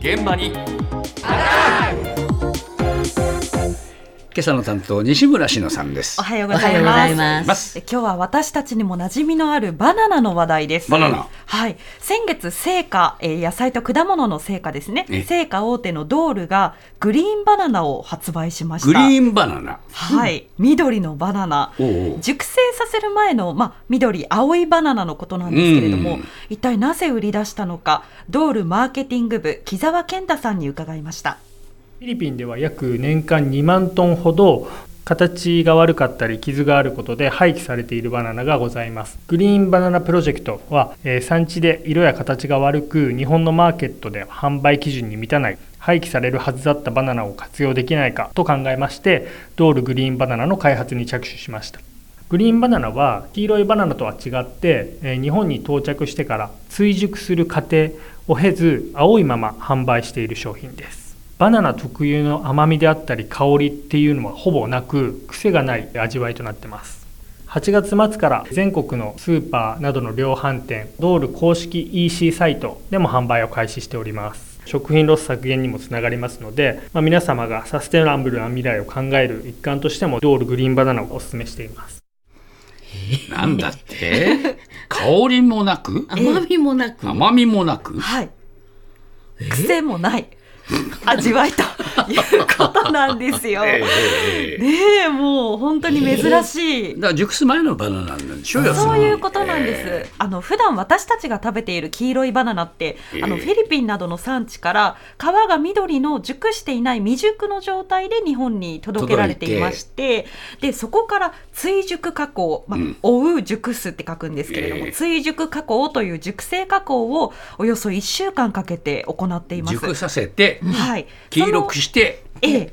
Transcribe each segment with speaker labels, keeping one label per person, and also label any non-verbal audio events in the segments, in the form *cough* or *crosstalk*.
Speaker 1: 現場に。今朝の担当西村篠さんです
Speaker 2: おはようございます。今日は私たちにも馴染みのあるバナナの話題です。
Speaker 1: バナナ
Speaker 2: はい。先月、成果、えー野菜と果物の成果ですね
Speaker 1: え。
Speaker 2: 成果大手のドールがグリーンバナナを発売しました。
Speaker 1: グリーンバナナ
Speaker 2: はい。緑のバナナ。
Speaker 1: おうおう
Speaker 2: 熟成させる前の、まあ、緑、青いバナナのことなんですけれども、
Speaker 1: うん
Speaker 2: 一体なぜ売り出したのか、ドールマーケティング部、木澤健太さんに伺いました。
Speaker 3: フィリピンでは約年間2万トンほど形が悪かったり傷があることで廃棄されているバナナがございます。グリーンバナナプロジェクトは、えー産地で色や形が悪く日本のマーケットで販売基準に満たない廃棄されるはずだったバナナを活用できないかと考えましてドールグリーンバナナの開発に着手しました。グリーンバナナは黄色いバナナとは違って、えー日本に到着してから追熟する過程を経ず青いまま販売している商品です。バナナ特有の甘みであったり香りっていうのはほぼなく癖がない味わいとなってます。8月末から全国のスーパーなどの量販店ドール公式 EC サイトでも販売を開始しております。食品ロス削減にもつながりますので、まあ、皆様がサステナブルな未来を考える一環としてもドールグリーンバナナをお勧めしています。
Speaker 1: なんだって？*laughs* 香りもなく？
Speaker 4: 甘みもなく。
Speaker 1: 甘みもなく？
Speaker 2: はい。癖もない。味わいということなんですよ。
Speaker 1: え
Speaker 2: ね
Speaker 1: え
Speaker 2: え、もう本当に珍しい。
Speaker 1: だから熟す前のバナナなんでしょうよ
Speaker 2: そういうことなんです。
Speaker 1: え
Speaker 2: あの普段私たちが食べている黄色いバナナって、
Speaker 1: ええ
Speaker 2: あのフィリピンなどの産地から皮が緑の熟していない未熟の状態で日本に届けられていまして、でそこから追熟加工、まあ
Speaker 1: うん
Speaker 2: 追う熟すって書くんですけれども、
Speaker 1: ええ
Speaker 2: 追熟加工という熟成加工をおよそ1週間かけて行っています。
Speaker 1: 熟させて
Speaker 2: はい。
Speaker 1: 黄色くして
Speaker 2: ええ。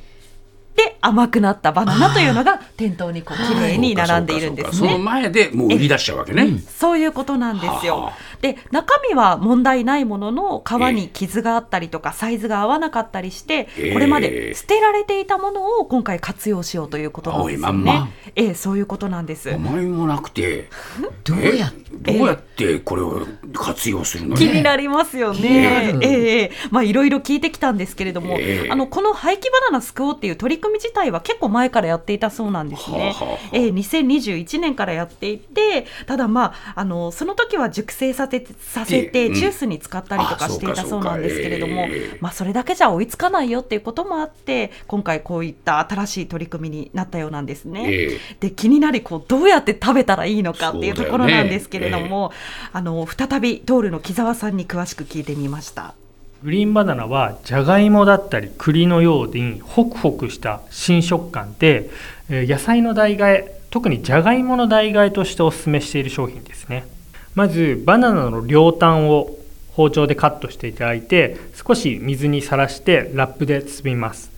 Speaker 2: で甘くなったバナナというのが店頭にこう綺麗に並んでいるんです
Speaker 1: そうか。その
Speaker 2: ね。
Speaker 1: 前でもう売り出しちゃうわけね。
Speaker 2: そういうことなんです
Speaker 1: は
Speaker 2: よ
Speaker 1: あ。
Speaker 2: で中身は問題ないものの皮に傷があったりとかサイズが合わなかったりして
Speaker 1: ええ
Speaker 2: これまで捨てられていたものを今回活用しようということなんですよ
Speaker 1: 青いまんま。
Speaker 2: ね。ええそういうことなんです。
Speaker 1: 甘みもなくて。*laughs*
Speaker 4: どうや
Speaker 1: どうやってこれを活用するの
Speaker 2: 気に
Speaker 1: ね
Speaker 2: なりますよね。ええええ。まあいろいろ聞いてきたんですけれども、
Speaker 1: ええ。
Speaker 2: あのこの廃棄バナナ救おうっていう取り組み自体は結構前からやっていたそうなんですね。
Speaker 1: はあは
Speaker 2: ええ2021年からやっていて、ただまああのその時は熟成させてさせてジュースに使ったりとか
Speaker 1: あ
Speaker 2: していたそうなんですけれども
Speaker 1: そうかそええ、
Speaker 2: まあそれだけじゃ追いつかないよっていうこともあって、今回こういった新しい取り組みになったようなんですね。
Speaker 1: え
Speaker 2: で気になりこうどうやって食べたらいいのかっていうところなんですけれど
Speaker 1: そうだ
Speaker 2: も、あの再びドールの木澤さんに詳しく聞いてみました。
Speaker 3: グリーンバナナはじゃがいもだったり栗のようにホクホクした新食感で野菜の代替え特にじゃがいもの代替えとしてお勧めしている商品ですね。まずバナナの両端を包丁でカットしていただいて少し水にさらしてラップで包みます。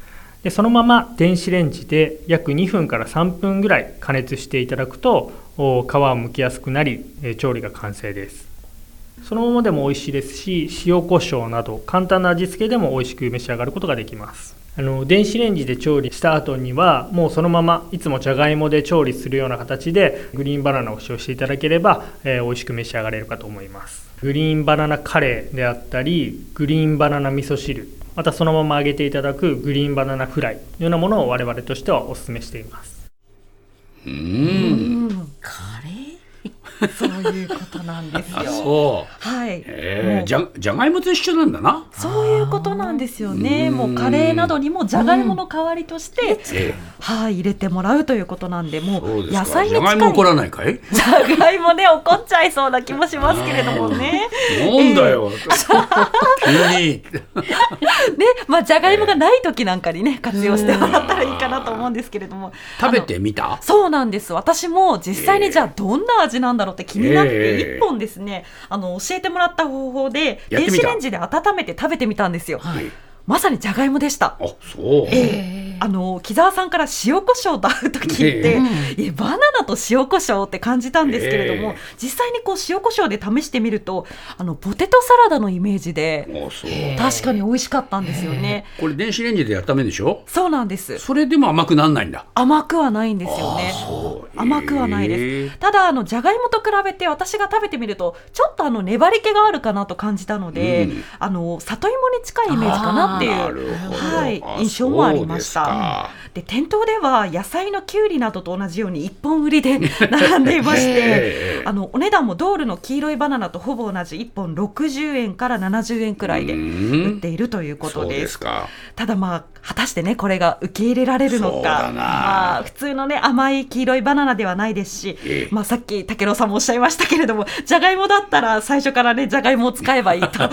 Speaker 3: でそのまま電子レンジで約2分から3分ぐらい加熱していただくと皮を剥きやすくなり調理が完成です。そのままでも美味しいですし塩コショウなど簡単な味付けでも美味しく召し上がることができます。あの電子レンジで調理した後にはもうそのままいつもじゃがいもで調理するような形でグリーンバナナを使用していただければ、えー美味しく召し上がれるかと思います。グリーンバナナカレーであったりグリーンバナナ味噌汁またそのまま揚げていただくグリーンバナナフライのようなものを我々としてはお勧めしています。
Speaker 1: えうん。
Speaker 4: カレー
Speaker 2: そういうことなんです
Speaker 1: あ
Speaker 2: よ。
Speaker 1: そう。
Speaker 2: はい。
Speaker 1: ええじゃじゃがいもと一緒なんだな。
Speaker 2: そういうことなんですよね。もうカレーなどにもじゃがいもの代わりとして、
Speaker 1: え
Speaker 2: はい入れてもらうということなんで、も
Speaker 1: う
Speaker 2: 野菜に近い
Speaker 1: じゃがいも怒らないかい？
Speaker 2: じゃがいもね怒っちゃいそうな気もしますけれどもね。
Speaker 1: なんだよ。急 *laughs* に
Speaker 2: ね、まあじゃがいもがない時なんかにね活用してもらったらいいかなと思うんですけれども。
Speaker 1: 食べてみた？
Speaker 2: そうなんです。私も実際にじゃあどんな味なんだろうって気になって
Speaker 1: ええ。
Speaker 2: 一本ですね、あの教えてもらった方法で電子レンジで温めて食べてみたんですよ。
Speaker 1: はい。
Speaker 2: まさにじゃがいもでした。
Speaker 1: あそう、
Speaker 2: ええ。あの木澤さんから塩コショウと合うと聞いて、えバナナと塩コショウって感じたんですけれども、
Speaker 1: ええ。
Speaker 2: 実際にこう塩コショウで試してみるとあのポテトサラダのイメージで確かに美味しかったんですよね。
Speaker 1: これ電子レンジでやっためんでしょ？
Speaker 2: そうなんです。
Speaker 1: それでも甘くなんないんだ。
Speaker 2: 甘くはないんですよね。
Speaker 1: そう。
Speaker 2: 甘くはない
Speaker 1: へ
Speaker 2: です。ただあのじゃがいもと比べて私が食べてみるとちょっとあの粘り気があるかなと感じたので、
Speaker 1: うん。
Speaker 2: あの里芋に近いイメージかなっていうはい
Speaker 1: あ
Speaker 2: 印象もありました。
Speaker 1: で
Speaker 2: 店頭では野菜のきゅうりなどと同じように一本売りで *laughs* 並んでいまして
Speaker 1: ええ
Speaker 2: あのお値段もドールの黄色いバナナとほぼ同じ1本60円から70円くらいで
Speaker 1: うん。
Speaker 2: 売っているということです。ただまあ果たしてねこれが受け入れられるのか。まあ普通のね甘い黄色いバナナではないですし、
Speaker 1: ええ。
Speaker 2: まあさっき武郎さんもおっしゃいましたけれどもじゃがいもだったら最初からねじゃがいもを使えばいいと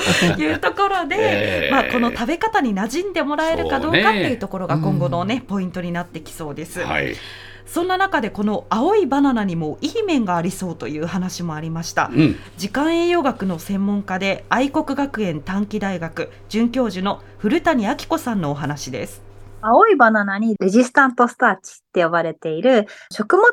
Speaker 2: いうところで、*laughs*
Speaker 1: ええ。
Speaker 2: まあこの食べ方に馴染んでもらえるかどうかっていうところが今後のね、ポイントになってきそうです。
Speaker 1: はい
Speaker 2: そんな中でこの青いバナナにもいい面がありそうという話もありました。
Speaker 1: うん
Speaker 2: 時間栄養学の専門家で愛国学園短期大学准教授の古谷明子さんのお話です。
Speaker 5: 青いバナナにレジスタントスターチって呼ばれている食物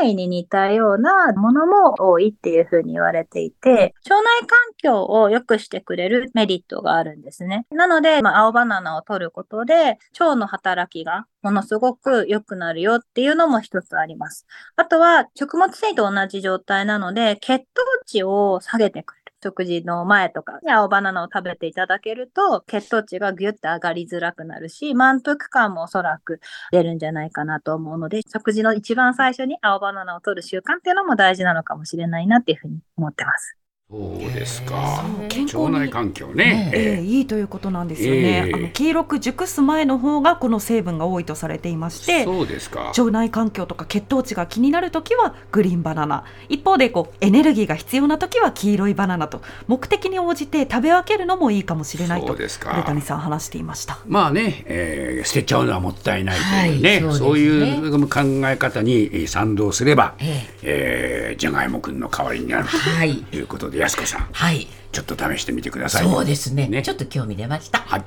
Speaker 5: 繊維に似たようなものも多いっていうふうに言われていて、腸内環境を良くしてくれるメリットがあるんですね。なので、まあ、青バナナを取ることで腸の働きがものすごく良くなるよっていうのも一つあります。あとは食物繊維と同じ状態なので血糖値を下げてくれる。食事の前とかに青バナナを食べていただけると血糖値がギュッて上がりづらくなるし満腹感もおそらく出るんじゃないかなと思うので食事の一番最初に青バナナを取る習慣っていうのも大事なのかもしれないなっていうふうに思ってます。
Speaker 1: そうですか。
Speaker 2: 健康に
Speaker 1: 腸内環境ね、
Speaker 2: ええ。
Speaker 1: え
Speaker 2: いいということなんですよね、
Speaker 1: ええ。
Speaker 2: あの黄色く熟す前の方がこの成分が多いとされていまし
Speaker 1: え
Speaker 2: て
Speaker 1: そうですか。
Speaker 2: 腸内環境とか血糖値が気になるときはグリーンバナナ。一方でこうエネルギーが必要なときは黄色いバナナと目的に応じて食べ分けるのもいいかもしれないと
Speaker 1: そうですか。
Speaker 2: 古谷さん話していました。
Speaker 1: まあね、えー捨てちゃうのはもったいないというね、
Speaker 4: はいそうね。
Speaker 1: いう考え方にえー賛同すれば、
Speaker 4: え
Speaker 1: え。ーじゃがいもくんの代わりになる
Speaker 4: はい。
Speaker 1: ということで、やすこさん、
Speaker 4: はい。
Speaker 1: ちょっと試してみてください。
Speaker 4: そうですね
Speaker 1: ね
Speaker 4: ちょっと興味出ました。
Speaker 1: はい